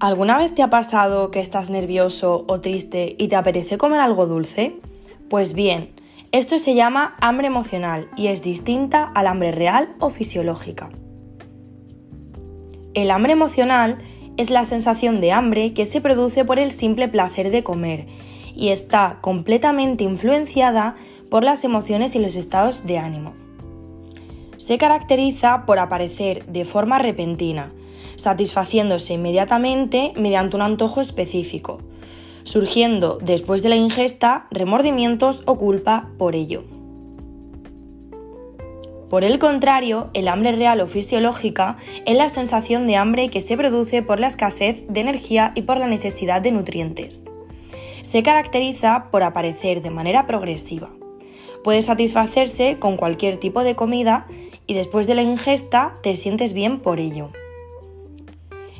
¿Alguna vez te ha pasado que estás nervioso o triste y te apetece comer algo dulce? Pues bien, esto se llama hambre emocional y es distinta al hambre real o fisiológica. El hambre emocional es la sensación de hambre que se produce por el simple placer de comer y está completamente influenciada por las emociones y los estados de ánimo. Se caracteriza por aparecer de forma repentina, satisfaciéndose inmediatamente mediante un antojo específico, surgiendo después de la ingesta remordimientos o culpa por ello. Por el contrario, el hambre real o fisiológica es la sensación de hambre que se produce por la escasez de energía y por la necesidad de nutrientes. Se caracteriza por aparecer de manera progresiva. Puede satisfacerse con cualquier tipo de comida y después de la ingesta te sientes bien por ello.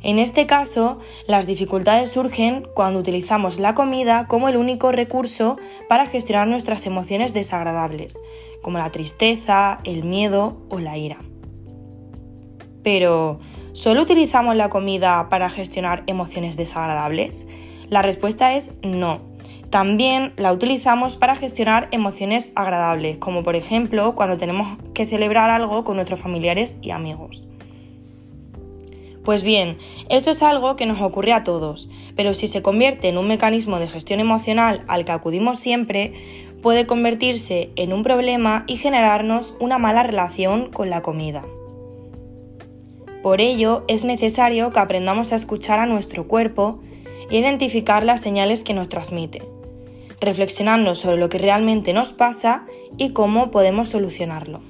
En este caso, las dificultades surgen cuando utilizamos la comida como el único recurso para gestionar nuestras emociones desagradables, como la tristeza, el miedo o la ira. Pero, ¿solo utilizamos la comida para gestionar emociones desagradables? La respuesta es no. También la utilizamos para gestionar emociones agradables, como por ejemplo cuando tenemos que celebrar algo con nuestros familiares y amigos. Pues bien, esto es algo que nos ocurre a todos, pero si se convierte en un mecanismo de gestión emocional al que acudimos siempre, puede convertirse en un problema y generarnos una mala relación con la comida. Por ello, es necesario que aprendamos a escuchar a nuestro cuerpo e identificar las señales que nos transmite, reflexionando sobre lo que realmente nos pasa y cómo podemos solucionarlo.